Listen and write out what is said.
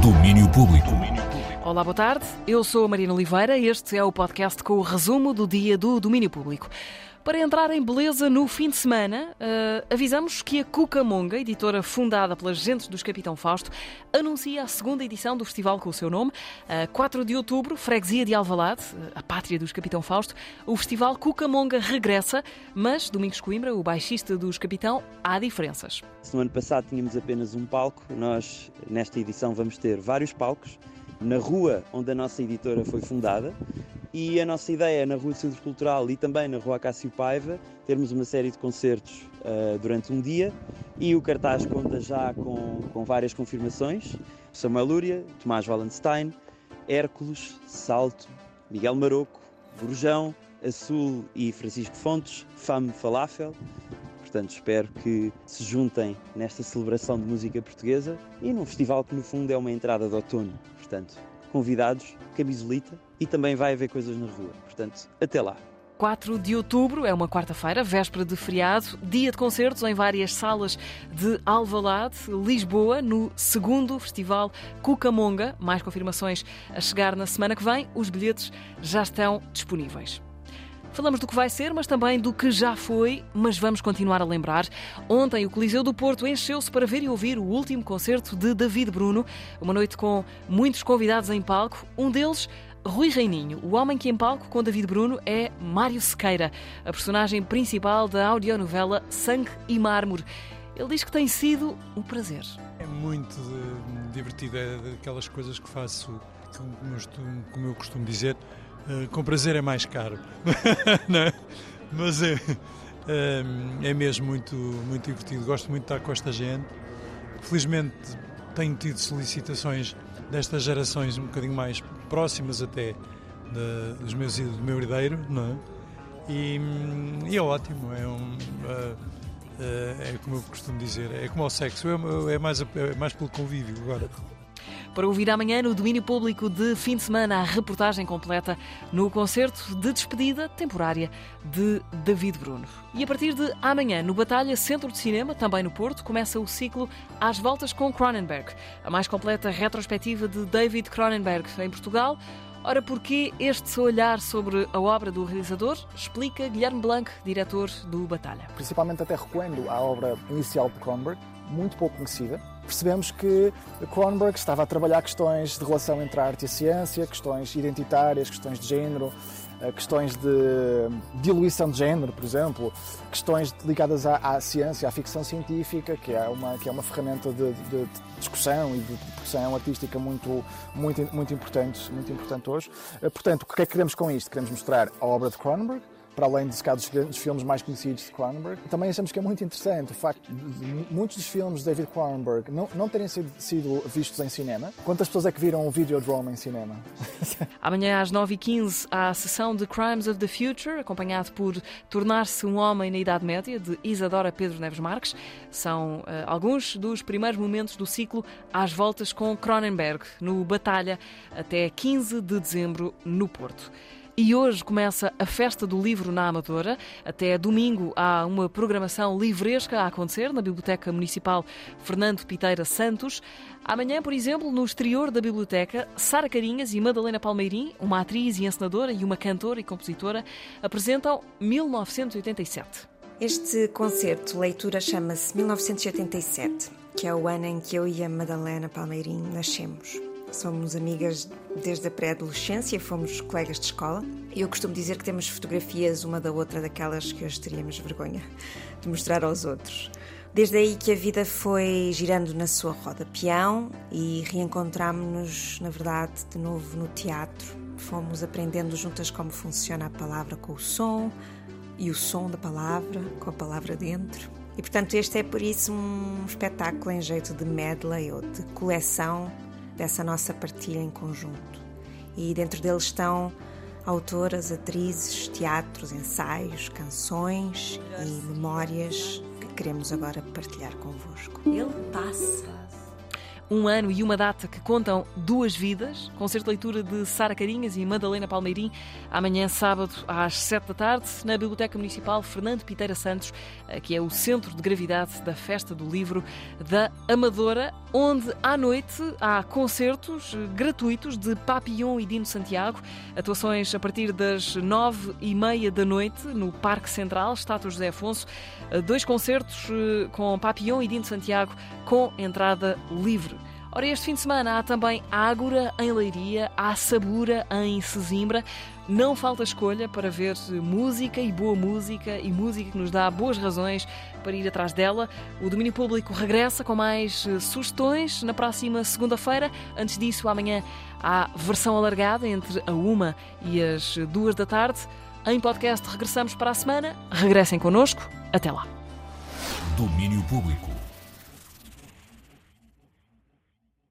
Domínio Público. Olá, boa tarde. Eu sou a Marina Oliveira. Este é o podcast com o resumo do dia do Domínio Público. Para entrar em beleza no fim de semana, uh, avisamos que a Cucamonga, editora fundada pelas gentes dos Capitão Fausto, anuncia a segunda edição do festival com o seu nome. Uh, 4 de outubro, Freguesia de Alvalade, uh, a pátria dos Capitão Fausto, o festival Cucamonga regressa, mas Domingos Coimbra, o baixista dos Capitão, há diferenças. No ano passado tínhamos apenas um palco, nós nesta edição vamos ter vários palcos na rua onde a nossa editora foi fundada e a nossa ideia é na Rua do Centro Cultural e também na Rua Cássio Paiva termos uma série de concertos uh, durante um dia e o cartaz conta já com, com várias confirmações. Samuel Lúria, Tomás Wallenstein, Hércules, Salto, Miguel Maroco, Borjão, Azul e Francisco Fontes, Fame Falafel. Portanto, espero que se juntem nesta celebração de música portuguesa e num festival que, no fundo, é uma entrada de outono. Portanto, convidados, camisolita e também vai haver coisas na rua. Portanto, até lá. 4 de outubro é uma quarta-feira, véspera de feriado, dia de concertos em várias salas de Alvalade, Lisboa, no segundo festival Cucamonga. Mais confirmações a chegar na semana que vem. Os bilhetes já estão disponíveis. Falamos do que vai ser, mas também do que já foi, mas vamos continuar a lembrar. Ontem o Coliseu do Porto encheu-se para ver e ouvir o último concerto de David Bruno, uma noite com muitos convidados em palco, um deles Rui Reininho, o homem que em palco com David Bruno é Mário Sequeira, a personagem principal da audionovela Sangue e Mármore. Ele diz que tem sido um prazer. É muito divertido, é daquelas coisas que faço, como eu costumo dizer, eh, com prazer é mais caro. é? Mas é, é, é, mesmo muito, muito divertido. Gosto muito de estar com esta gente. Felizmente tenho tido solicitações destas gerações um bocadinho mais próximas até de, dos meus, do meu herdeiro, não é? E, e é ótimo, é, um, uh, é como eu costumo dizer, é como o sexo, é, é mais, é mais pelo convívio agora. Para ouvir amanhã no domínio público de fim de semana a reportagem completa no concerto de despedida temporária de David Bruno. E a partir de amanhã, no Batalha Centro de Cinema, também no Porto, começa o ciclo Às Voltas com Cronenberg, a mais completa retrospectiva de David Cronenberg em Portugal. Ora, porquê este olhar sobre a obra do realizador? Explica Guilherme Blanc, diretor do Batalha. Principalmente até recuando à obra inicial de Cronenberg, muito pouco conhecida, percebemos que Cronenberg estava a trabalhar questões de relação entre a arte e a ciência, questões identitárias, questões de género, eh, questões de diluição de género, por exemplo, questões ligadas à, à, ciência, à ficção científica, que é uma, que é uma ferramenta de, de, de discussão e de produção artística muito, muito, muito, importante, muito importante hoje. Eh, portanto, o que é que queremos com isto? Queremos mostrar a obra de Cronenberg, para além dos, dos filmes mais conhecidos de Cronenberg. Também achamos que é muito interessante o facto de muitos dos filmes de David Cronenberg não, não terem sido, sido vistos em cinema. Quantas pessoas é que viram o Videodrome em cinema? Amanhã às 9h15 há a sessão de Crimes of the Future, acompanhado por Tornar-se um Homem na Idade Média, de Isadora Pedro Neves Marques. São uh, alguns dos primeiros momentos do ciclo às voltas com Cronenberg, no Batalha, até 15 de dezembro, no Porto. E hoje começa a Festa do Livro na Amadora. Até domingo há uma programação livresca a acontecer na Biblioteca Municipal Fernando Piteira Santos. Amanhã, por exemplo, no exterior da biblioteca, Sara Carinhas e Madalena Palmeirim, uma atriz e encenadora e uma cantora e compositora, apresentam 1987. Este concerto, leitura, chama-se 1987, que é o ano em que eu e a Madalena Palmeirim nascemos. Somos amigas desde a pré-adolescência, fomos colegas de escola. E eu costumo dizer que temos fotografias uma da outra daquelas que hoje teríamos vergonha de mostrar aos outros. Desde aí que a vida foi girando na sua roda peão e reencontramos-nos, na verdade, de novo no teatro. Fomos aprendendo juntas como funciona a palavra com o som e o som da palavra com a palavra dentro. E portanto, este é por isso um espetáculo em jeito de medley ou de coleção dessa nossa partilha em conjunto. E dentro deles estão autoras, atrizes, teatros, ensaios, canções e memórias que queremos agora partilhar convosco. Ele passa. um ano e uma data que contam duas vidas. Concerto de leitura de Sara Carinhas e Madalena Palmeirim, amanhã, sábado, às sete da tarde, na Biblioteca Municipal Fernando Piteira Santos, eh, que é o centro de gravidade da Festa do Livro da Amadora, onde à noite há concertos gratuitos de Papillon e Dino Santiago, atuações a partir das nove e meia da noite no Parque Central, Estátua José Afonso, dois concertos eh, com Papillon e Dino Santiago com entrada livre. Ora, este fim de semana há também Ágora em Leiria, há Sabura em Sesimbra. Não falta escolha para ver música e boa música e música que nos dá boas razões para ir atrás dela. O domínio público regressa com mais eh, sugestões na próxima segunda-feira. Antes disso, amanhã há versão alargada entre a uma e as duas da tarde. Em podcast regressamos para a semana. Regressem connosco. Até lá. Domínio Público.